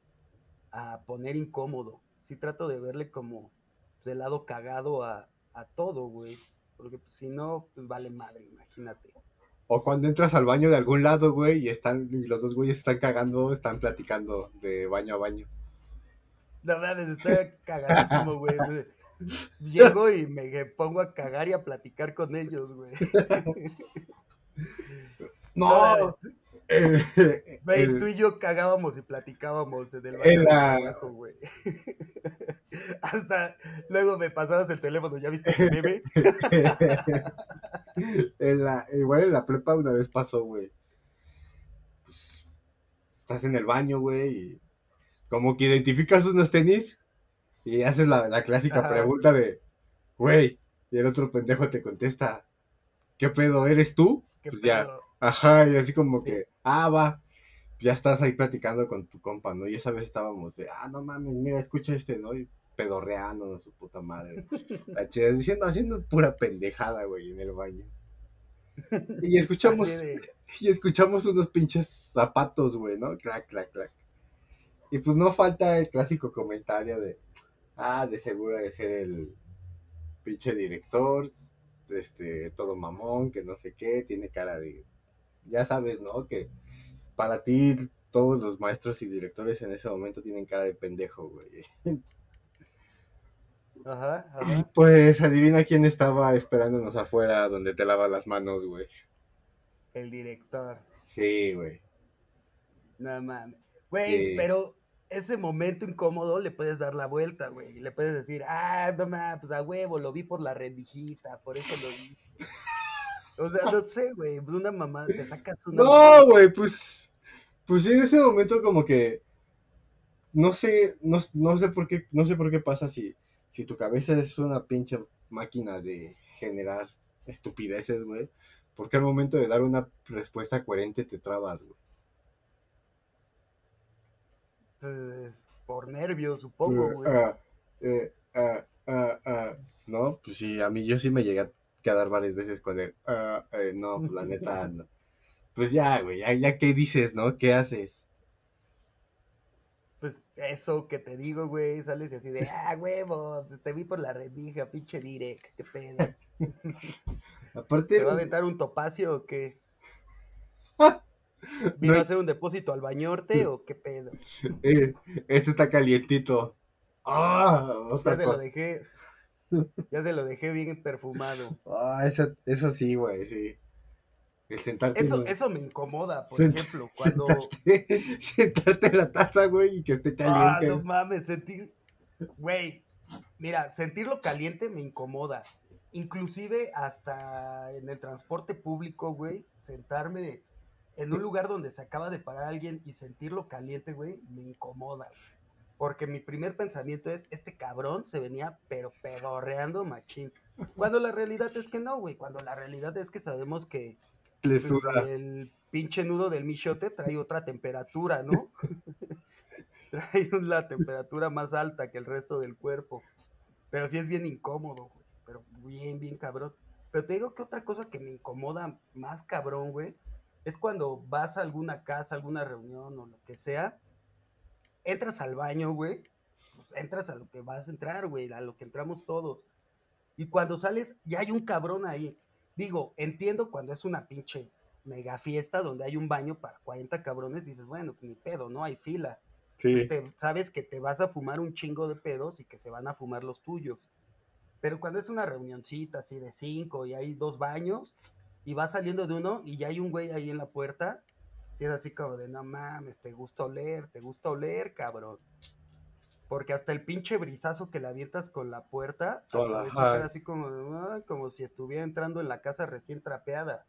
a poner incómodo. Sí trato de verle como pues, el lado cagado a, a todo, güey. Porque pues, si no, pues vale madre, imagínate. O cuando entras al baño de algún lado, güey, y están, y los dos güeyes están cagando, están platicando de baño a baño. La verdad, estoy cagadísimo, güey. Llego y me pongo a cagar y a platicar con ellos, güey. No, eh, Güey, tú y yo cagábamos y platicábamos en el baño trabajo, güey. Hasta luego me pasabas el teléfono, ¿ya viste el meme? en la, igual en la prepa una vez pasó, güey. Pues, estás en el baño, güey, y como que identificas unos tenis y haces la, la clásica Ajá. pregunta de, güey, y el otro pendejo te contesta, ¿qué pedo, eres tú? ¿Qué Pues ya. Ajá, y así como Sí. que, ah, va. ya estás ahí platicando con tu compa, ¿no? Y esa vez estábamos de, ah, no mames, mira, escucha este, ¿no? Y pedorreando su puta madre. La chida, diciendo, haciendo pura pendejada, güey, en el baño. Y escuchamos, y escuchamos unos pinches zapatos, güey, ¿no? Clac, clac, clac. Y pues no falta el clásico comentario de, ah, de seguro de ser el pinche director, este, todo mamón, que no sé qué, tiene cara de, ya sabes, ¿no? Que para ti todos los maestros y directores en ese momento tienen cara de pendejo, güey. Ajá, ajá. Pues adivina quién estaba esperándonos afuera donde te lavas las manos, güey. El director. Sí, güey. No mames. Güey, pero ese momento incómodo le puedes dar la vuelta, güey. Le puedes decir, ah, no mames, pues a huevo, lo vi por la rendijita, por eso lo vi. O sea, no sé, güey, pues una mamá, te sacas una. No, güey, pues. Pues sí, en ese momento como que. No sé, no, no sé por qué, no sé por qué pasa si, si tu cabeza es una pinche máquina de generar estupideces, güey. Porque al momento de dar una respuesta coherente te trabas, güey. Pues por nervios, supongo, Eh, güey. ah, eh, ah, ah. No, pues sí, a mí yo sí me llegué a quedar varias veces con ah, eh, no, pues la neta, no. Pues ya, güey, ya, ya qué dices, ¿no? ¿Qué haces? Pues eso que te digo, güey, sales así de, ah, huevo, te vi por la rendija, pinche direct, qué pedo. Aparte, ¿Te va a aventar un topacio o qué? ¿Vino no, a hacer un depósito al bañorte o qué pedo? eh, este está calientito. Ah, Ya se lo dejé, ya se lo dejé bien perfumado. Ah, eso, eso sí, güey, sí. El sentarte, Eso, en- eso me incomoda, por Sent- ejemplo, cuando... sentarte, sentarte en la taza, güey, y que esté Ah, caliente. no mames, sentir... Güey, mira, sentirlo caliente me incomoda. Inclusive hasta en el transporte público, güey, sentarme en un lugar donde se acaba de parar alguien y sentirlo caliente, güey, me incomoda. güey. Porque mi primer pensamiento es, este cabrón se venía pero pedorreando machín. Cuando la realidad es que no, güey. Cuando la realidad es que sabemos que Le pues, el pinche nudo del michote trae otra temperatura, ¿no? trae la temperatura más alta que el resto del cuerpo. Pero sí es bien incómodo, güey. Pero bien, bien cabrón. Pero te digo que otra cosa que me incomoda más cabrón, güey, es cuando vas a alguna casa, alguna reunión o lo que sea, entras al baño, güey, pues entras a lo que vas a entrar, güey, a lo que entramos todos. Y cuando sales, ya hay un cabrón ahí. Digo, entiendo cuando es una pinche mega fiesta donde hay un baño para 40 cabrones, dices, bueno, pues ni pedo, ¿no? Hay fila. Sí. Te- sabes que te vas a fumar un chingo de pedos y que se van a fumar los tuyos. Pero cuando es una reunioncita así de cinco y hay dos baños y vas saliendo de uno y ya hay un güey ahí en la puerta, si es así como de no mames, te gusta oler, te gusta oler, cabrón. Porque hasta el pinche brizazo que le avientas con la puerta, hasta así como, de, "Ay", como si estuviera entrando en la casa recién trapeada.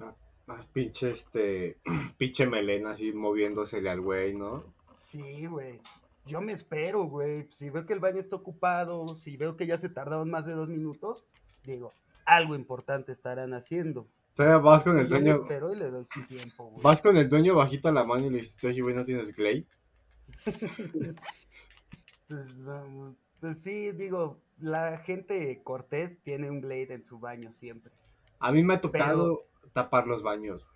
Ah, pinche este, pinche melena así moviéndosele al güey, ¿no? Sí, güey. Yo me espero, güey. Si veo que el baño está ocupado, si veo que ya se tardaron más de dos minutos, digo, algo importante estarán haciendo. O sea, vas con el dueño, espero y le doy su tiempo, güey. vas con el dueño bajita la mano y le dices, oye, güey, ¿no tienes Glade? Pues, no, pues sí, digo, la gente cortés tiene un Glade en su baño siempre. A mí me ha tocado tapar los baños,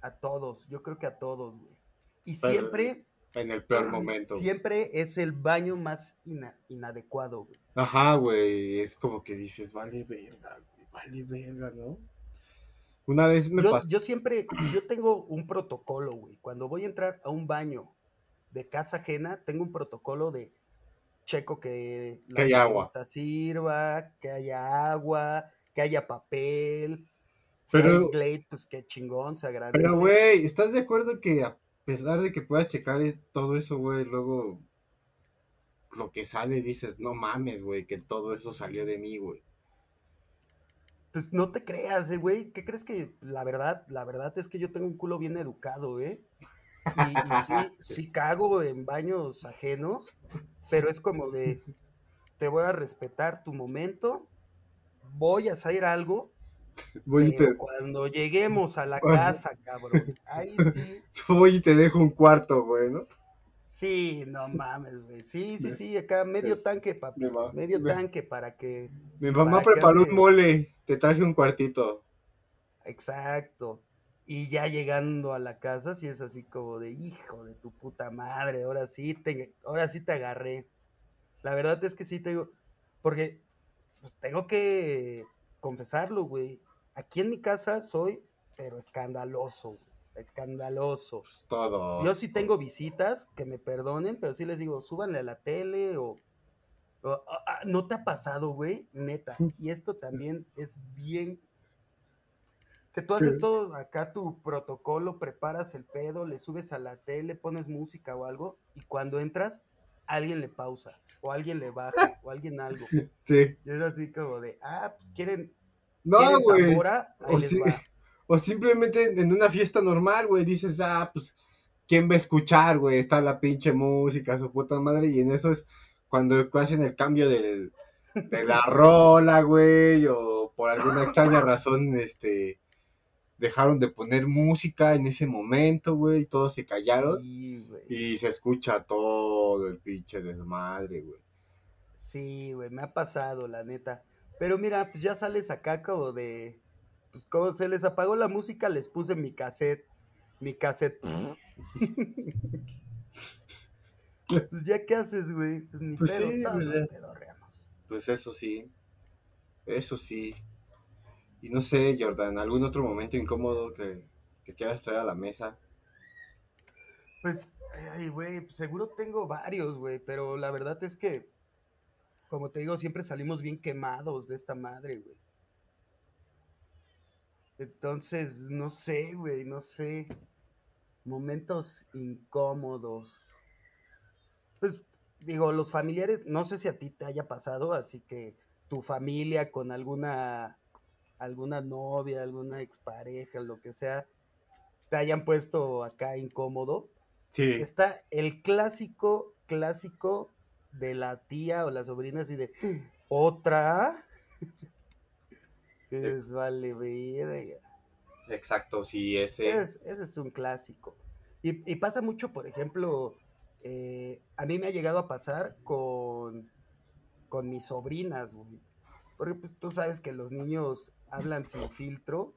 A todos, yo creo que a todos, güey. Y Pero- siempre, en el peor momento. siempre es el baño más ina- inadecuado, güey. Ajá, güey, es como que dices, vale verga, güey, vale verga, ¿no? Una vez me Yo, pasó, yo siempre, yo tengo un protocolo, güey. Cuando voy a entrar a un baño de casa ajena, tengo un protocolo de checo que la Que haya agua. sirva, que haya agua, que haya papel. Si Pero- hay Glade, pues qué chingón, se agradece. pero güey, ¿estás de acuerdo que pesar de que puedas checar e- todo eso, güey, luego lo que sale dices, no mames, güey, que todo eso salió de mí, güey? Pues no te creas, eh, güey. ¿Qué crees que la verdad, la verdad es que yo tengo un culo bien educado, eh? Y, y sí, sí cago en baños ajenos, pero es como de, te voy a respetar tu momento, voy a hacer algo Voy y Pero te, cuando lleguemos a la casa, cabrón, ahí sí, voy y te dejo un cuarto, güey, ¿no? sí, no mames, güey. Sí, sí, sí, acá medio tanque, papi. Medio me- tanque para que. Mi mamá que preparó un mole, te traje un cuartito. Exacto. Y ya llegando a la casa, sí es así como de hijo de tu puta madre, ahora sí te, ahora sí te agarré. La verdad es que sí tengo, porque pues, tengo que confesarlo, güey. Aquí en mi casa soy, pero escandaloso, escandaloso. Todo. Yo sí tengo visitas, que me perdonen, pero sí les digo, súbanle a la tele o... o- ¿No te ha pasado, güey? Neta. Y esto también es bien... Que tú haces todo acá tu protocolo, preparas el pedo, le subes a la tele, pones música o algo, y cuando entras, alguien le pausa, o alguien le baja, o alguien algo. Sí. Y es así como de, ah, pues quieren, No, güey. O, o simplemente en una fiesta normal, güey, dices, ah, pues, ¿quién va a escuchar, güey? Está la pinche música, su puta madre, y en eso es cuando hacen el cambio del, de la rola, güey, o por alguna extraña razón, este, dejaron de poner música en ese momento, güey, y todos se callaron, Sí, y se escucha todo el pinche desmadre, güey. Sí, güey, me ha pasado, la neta. Pero mira, pues ya sales acá como de. Pues como se les apagó la música, les puse mi cassette. Mi cassette. pues ya, ¿qué haces, güey? Pues ni Pues pedo, sí, pues nos ya. pedorreamos. Pues eso sí, eso sí. Y no sé, Jordan, ¿algún otro momento incómodo que, que quieras traer a la mesa? Pues, ay, güey, seguro tengo varios, güey, pero la verdad es que, como te digo, siempre salimos bien quemados de esta madre, güey. Entonces, no sé, güey, no sé. Momentos incómodos. Pues, digo, los familiares, no sé si a ti te haya pasado, así que tu familia con alguna, alguna novia, alguna expareja, lo que sea, te hayan puesto acá incómodo. Sí, Está el clásico, clásico de la tía o la sobrina así de otra. Es vale verga. exacto, sí, ese. Es- ese es un clásico. Y, y pasa mucho, por ejemplo, eh, a mí me ha llegado a pasar con, con mis sobrinas, güey. Porque pues tú sabes que los niños hablan sin filtro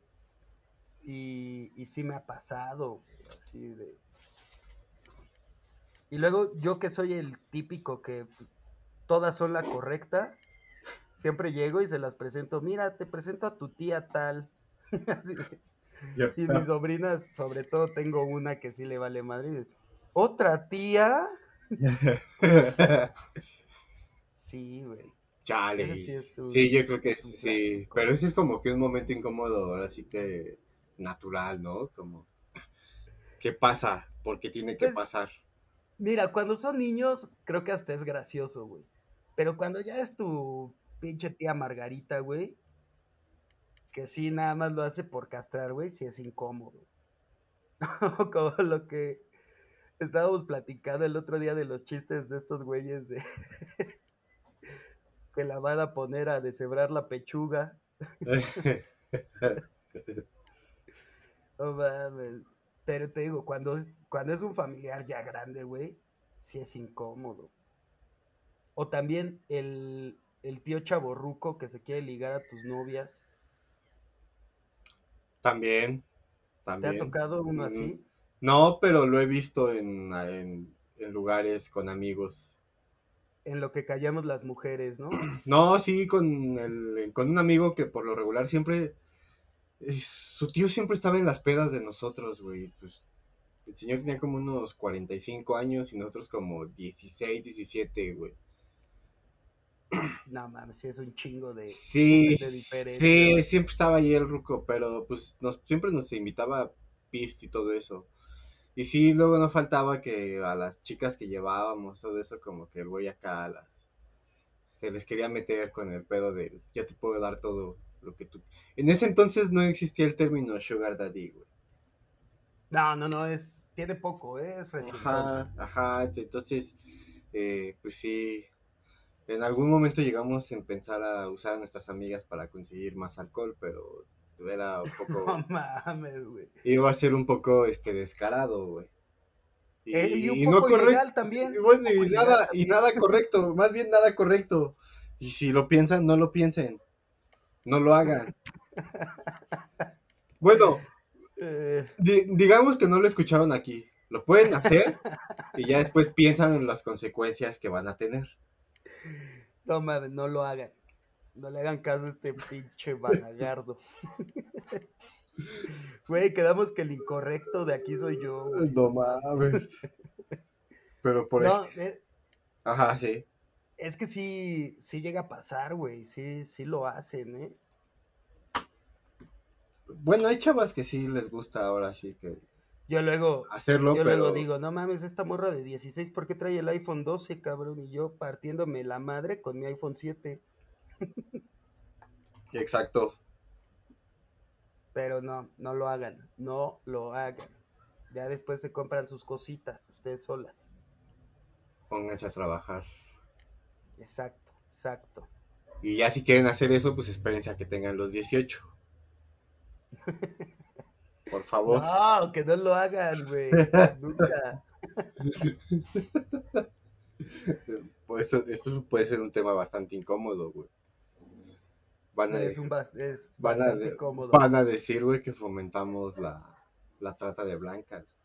y, y sí me ha pasado, güey, así de... Y luego yo que soy el típico que todas son la correcta, siempre llego y se las presento. Mira, te presento a tu tía tal. Y mis sobrinas, sobre todo, tengo una que sí le vale madre. ¿Otra tía? Sí, güey. Chale. Sí un- Sí, yo creo que es sí. Pero ese es como que un momento incómodo, ahora sí que natural, ¿no? Como, ¿qué pasa? ¿Por qué tiene que Pues, pasar? Mira, cuando son niños, creo que hasta es gracioso, güey. Pero cuando ya es tu pinche tía Margarita, güey, que sí nada más lo hace por castrar, güey, sí es incómodo. Como lo que estábamos platicando el otro día de los chistes de estos güeyes de que la van a poner a deshebrar la pechuga. No mames. Pero te digo, cuando es, cuando es un familiar ya grande, güey, sí es incómodo. O también el, el tío chaborruco que se quiere ligar a tus novias. También, ¿Te ha también. tocado uno Mm, así? No, pero lo he visto en, en, en lugares con amigos. En lo que callamos las mujeres, ¿no? No, sí, con, el, con un amigo que por lo regular siempre, eh, su tío siempre estaba en las pedas de nosotros, güey. Pues, el señor tenía como unos 45 años y nosotros como 16, 17, güey. No mames, sí es un chingo de, Sí, de sí, siempre estaba ahí el ruco, pero pues nos, siempre nos invitaba a pist y todo eso. Y sí, luego no faltaba que a las chicas que llevábamos, todo eso, como que el güey acá las, se les quería meter con el pedo de ya te puedo dar todo lo que tú. En ese entonces no existía el término sugar daddy, güey. No, no, no, es, tiene poco, ¿eh? es recién. Ajá, ajá, entonces, eh, pues sí, en algún momento llegamos en pensar a usar a nuestras amigas para conseguir más alcohol, pero Era un poco... No mames, güey. Iba a ser un poco, este, descarado, güey. Y, eh, y un poco ilegal también. Y bueno, y nada, y nada correcto, más bien nada correcto. Y si lo piensan, no lo piensen. No lo hagan. Bueno, eh. digamos que no lo escucharon aquí. Lo pueden hacer y ya después piensan en las consecuencias que van a tener. No mames, no lo hagan. No le hagan caso a este pinche balagardo. Güey, quedamos que el incorrecto de aquí soy yo. No mames. Pero por no, eh, Ajá, sí. Es que sí, sí llega a pasar, güey. Sí, sí lo hacen, ¿eh? Bueno, hay chavas que sí les gusta ahora, sí que yo luego, hacerlo, yo luego digo, no mames, esta morra de 16, ¿por qué trae el iPhone 12, cabrón? Y yo partiéndome la madre con mi iPhone 7. Exacto. Pero no, no lo hagan, no lo hagan. Ya después se compran sus cositas, ustedes solas. Pónganse a trabajar. Exacto, exacto. Y ya si quieren hacer eso, pues espérense a que tengan los 18. Por favor. No, que no lo hagan, güey. Nunca. Pues esto, puede ser un tema bastante incómodo, güey. Van a, es un es van, a van a decir, güey, que fomentamos la, la trata de blancas.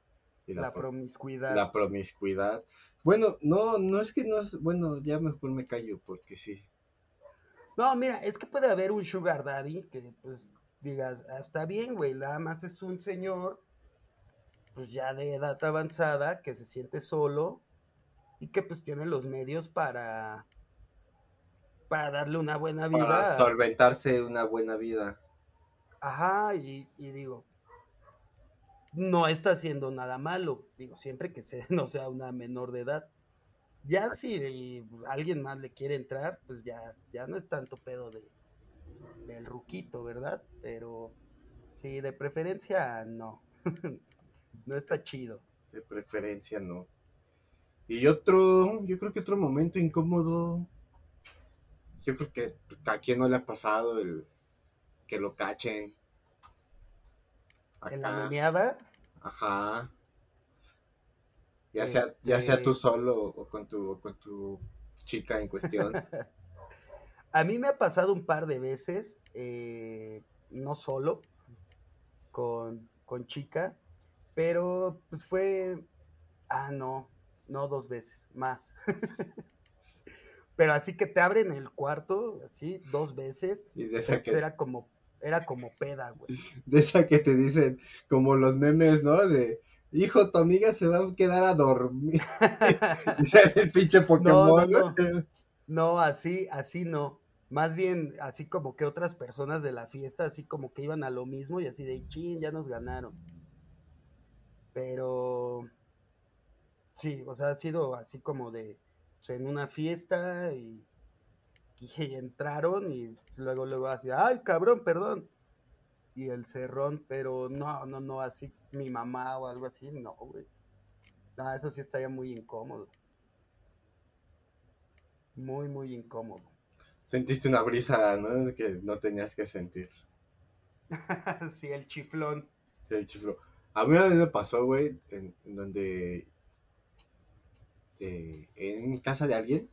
Y la, promiscuidad. La promiscuidad. Bueno, no, no es que no es, bueno, ya mejor me callo porque sí. No, mira, es que puede haber un sugar daddy que pues digas, ah, está bien, güey, nada más es un señor, pues ya de edad avanzada, que se siente solo y que pues tiene los medios para, para darle una buena vida. Para solventarse una buena vida. Ajá, y, digo, no está haciendo nada malo, digo, siempre que se, no sea una menor de edad. Ya si alguien más le quiere entrar, pues ya, ya no es tanto pedo de, del ruquito, ¿verdad? Pero sí, de preferencia no. no está chido. De preferencia no. Y otro, yo creo que otro momento incómodo, yo creo que a quien no le ha pasado el que lo cachen. ¿En la meneada? Ajá. Ya sea, ya sea tú este solo o con tu, con tu chica en cuestión. A mí me ha pasado un par de veces, eh, no solo, con, chica, pero pues fue, ah, no, no dos veces, más. pero así que te abren el cuarto, así, dos veces, y de esa pues, era como, era como peda, güey. De esa que te dicen, como los memes, ¿no? De, hijo, tu amiga se va a quedar a dormir. y el pinche Pokémon. no, no, así, así no. Más bien, así como que otras personas de la fiesta, así como que iban a lo mismo y así de, chin, ya nos ganaron. Pero, sí, o sea, ha sido así como de, pues, en una fiesta y, y entraron y luego, luego así, ay, cabrón, perdón. Y el cerrón, pero no, no, no, así mi mamá o algo así, no, güey. No, eso sí estaría muy incómodo. Muy, muy incómodo sentiste una brisa, ¿no? Que no tenías que sentir. sí, el chiflón. Sí, el chiflón. A mí me pasó, güey, en, donde eh, en casa de alguien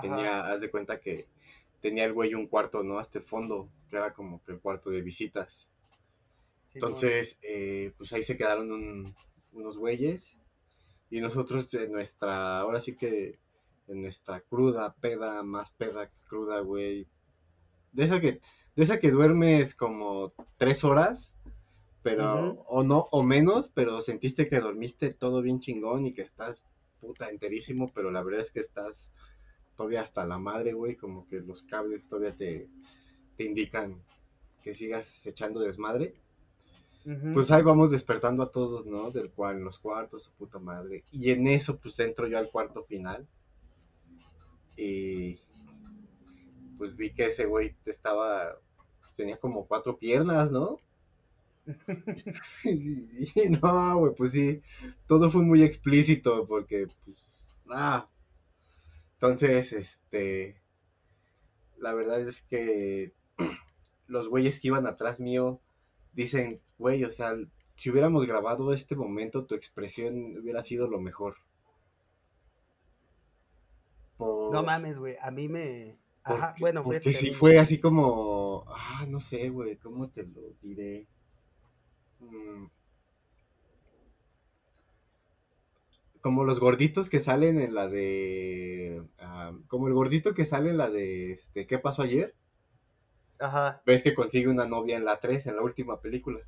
tenía, haz de cuenta que tenía el güey un cuarto, ¿no? Hasta el fondo, que era como que el cuarto de visitas. Entonces, eh, pues ahí se quedaron unos güeyes y nosotros de nuestra, ahora sí que en esta cruda peda, más peda que cruda, güey. De esa que, de esa que duermes como tres horas, pero, o no, o menos, pero sentiste que dormiste todo bien chingón y que estás puta enterísimo, pero la verdad es que estás todavía hasta la madre, güey, como que los cables todavía te, te indican que sigas echando desmadre. Pues ahí vamos despertando a todos, ¿no? Del cual en los cuartos, su puta madre. Y en eso, pues entro yo al cuarto final y pues vi que ese güey estaba, tenía como cuatro piernas, ¿no? y, no, güey, pues sí, todo fue muy explícito porque, pues, ah. Entonces, este, la verdad es que los güeyes que iban atrás mío dicen, güey, o sea, si hubiéramos grabado este momento, tu expresión hubiera sido lo mejor. No mames, güey, a mí me... Ajá, bueno, porque si fue así como, ah, no sé, güey, ¿cómo te lo diré? Mm. Como los gorditos que salen en la de, ah, como el gordito que sale en la de, este, ¿qué pasó ayer? Ajá. ¿Ves que consigue una novia en la 3, en la última película?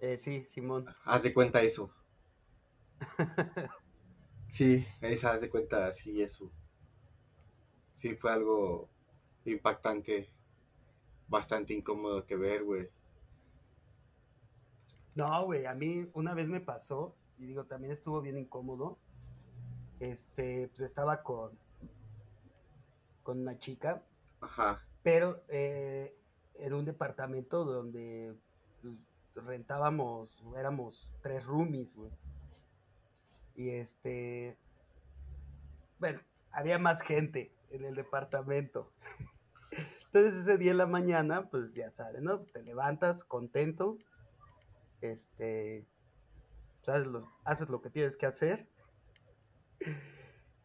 Eh, sí, Simón. Haz de cuenta eso. sí, esa haz de cuenta, sí, eso. Sí, fue algo impactante, bastante incómodo que ver, güey. No, güey, a mí una vez me pasó, y digo, también estuvo bien incómodo. Este, pues estaba con, con una chica. Ajá. Pero eh, en un departamento donde pues, rentábamos, éramos tres roomies, güey. Y este, bueno, había más gente en el departamento. Entonces ese día en la mañana, pues ya sabes, ¿no? Te levantas contento, este, pues, haces, lo que tienes que hacer.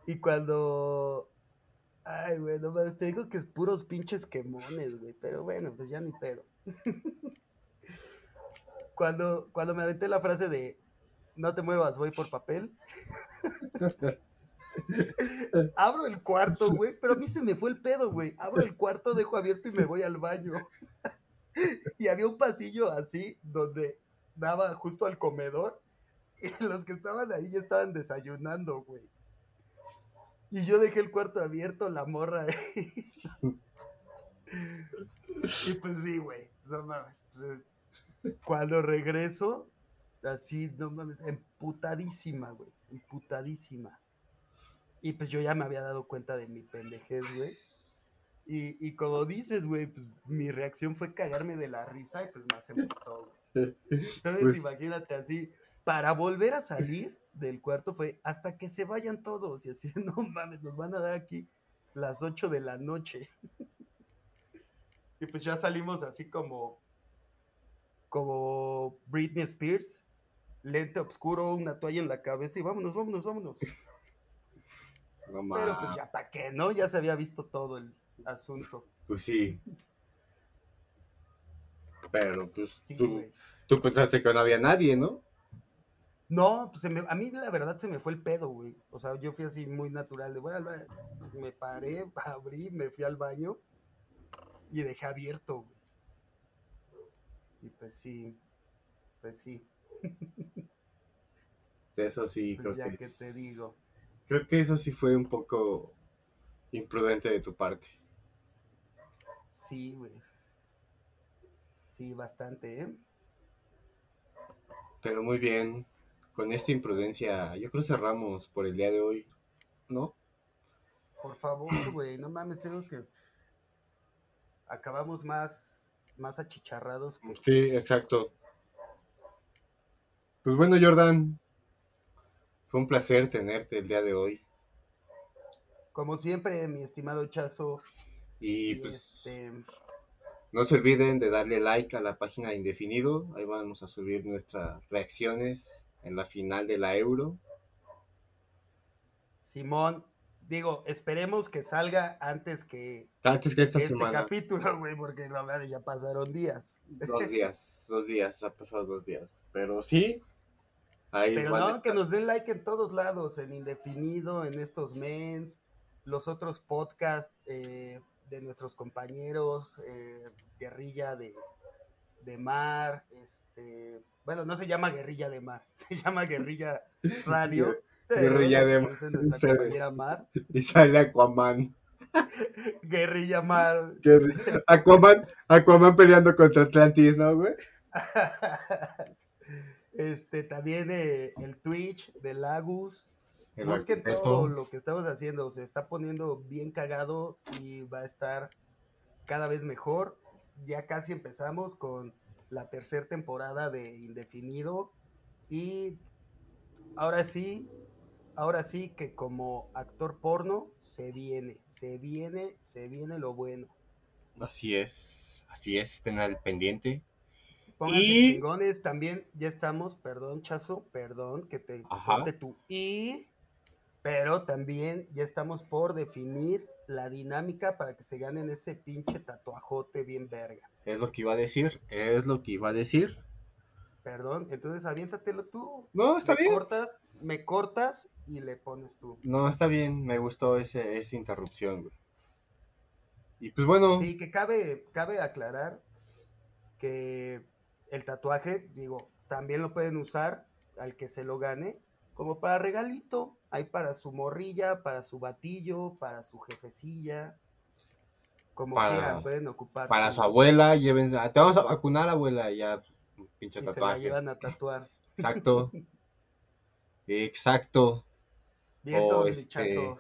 Y cuando Ay, güey, no te digo que es puros pinches quemones, güey. Pero bueno, pues ya ni pedo. cuando, cuando me aventé la frase de no te muevas, voy por papel. Abro el cuarto, güey, pero a mí se me fue el pedo, güey. Abro el cuarto, dejo abierto y me voy al baño. y había un pasillo así donde daba justo al comedor y los que estaban ahí ya estaban desayunando, güey. Y yo dejé el cuarto abierto, la morra. y pues sí, güey. No mames. Pues, eh, cuando regreso, así, no mames, emputadísima, güey. Emputadísima. Y pues yo ya me había dado cuenta de mi pendejez, güey. Y, y como dices, güey, pues mi reacción fue cagarme de la risa y pues me hace güey. Entonces pues imagínate así, para volver a salir, del cuarto fue hasta que se vayan todos. Y así, no mames, nos van a dar aquí las 8 de la noche. y pues ya salimos así como, como Britney Spears, lente oscuro, una toalla en la cabeza y vámonos, vámonos, vámonos. No Pero pues ya para qué, ¿no? Ya se había visto todo el asunto. Pues sí. Pero pues tú, tú pensaste que no había nadie, ¿no? No, pues a mí la verdad se me fue el pedo, güey. O sea, yo fui así muy natural de, bueno, me paré, abrí, me fui al baño y dejé abierto, güey. Y pues sí, pues sí. Eso sí, pues creo ya que... te digo. Creo que eso sí fue un poco imprudente de tu parte. Sí, güey. Sí, bastante, ¿eh? Pero muy bien con esta imprudencia, yo creo cerramos por el día de hoy, ¿no? Por favor, güey, no mames, tengo que acabamos más más achicharrados. Sí, exacto. Pues bueno, Jordan, fue un placer tenerte el día de hoy. Como siempre, mi estimado Chazo. Y, pues, este, no se olviden de darle like a la página de Indefinido. Ahí vamos a subir nuestras reacciones en la final de la Euro. Simón, digo, esperemos que salga antes que, antes que esta este capítulo, güey, porque la verdad ya pasaron días. Dos días, dos días, ha pasado dos días. Pero sí, ahí Pero no, que nos den like en todos lados, en Indefinido, en estos mens, los otros podcasts eh, de nuestros compañeros, eh, Guerrilla de, de Mar, este bueno, no se llama Guerrilla de Mar, se llama Guerrilla Radio. Guerrilla de Mar. Y sale Aquaman. Guerrilla Mar. Aquaman, Aquaman peleando contra Atlantis, ¿no, güey? Este, también eh, el Twitch de Lagus. Busquen todo lo que estamos haciendo. Se está poniendo bien cagado y va a estar cada vez mejor. Ya casi empezamos con la tercera temporada de Indefinido y ahora sí, ahora sí que como actor porno se viene, se viene, se viene lo bueno. Así es, así es, estén al pendiente. Pónganse Y- chingones, también ya estamos, perdón, Chazo, perdón que te corte tu y, pero también ya estamos por definir la dinámica para que se ganen ese pinche tatuajote bien verga. Es lo que iba a decir, es lo que iba a decir. Perdón, entonces aviéntatelo tú. No, está me bien. cortas, me cortas y le pones tú. No, está bien, me gustó ese, esa interrupción, güey. Y pues bueno, Sí, que cabe, cabe aclarar que el tatuaje, digo, también lo pueden usar al que se lo gane, como para regalito, hay para su morrilla, para su batillo, para su jefecilla, como Para- quieran, pueden ocupar. para su abuela, llévense, ah, te vamos a vacunar, abuela, y ya, pinche y se la tatuaje. llevan a tatuar. Exacto. Exacto. Bien, O este.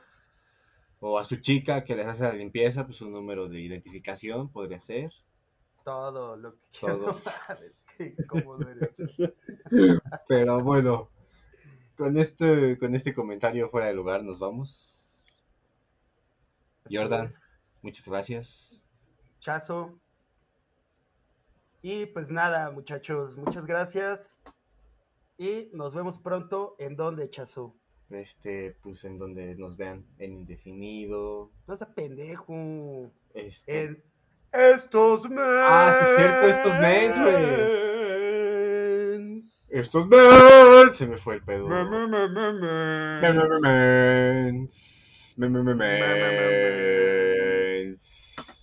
O a su chica que les hace la limpieza, pues un número de identificación podría ser. todo lo que todo. qué cómodo eres. Pero bueno, con este, con este comentario fuera de lugar nos vamos. Jordan. Muchas gracias. Chazo. Y pues nada, muchachos, muchas gracias. Y nos vemos pronto en donde, Chazo. Este, pues en donde nos vean en indefinido. No seas pendejo. Este, En estos mens. Ah, sí es cierto, estos mens, güey. estos men- Se me fue el pedo. Me, me, me, me, Me- me- mens. me-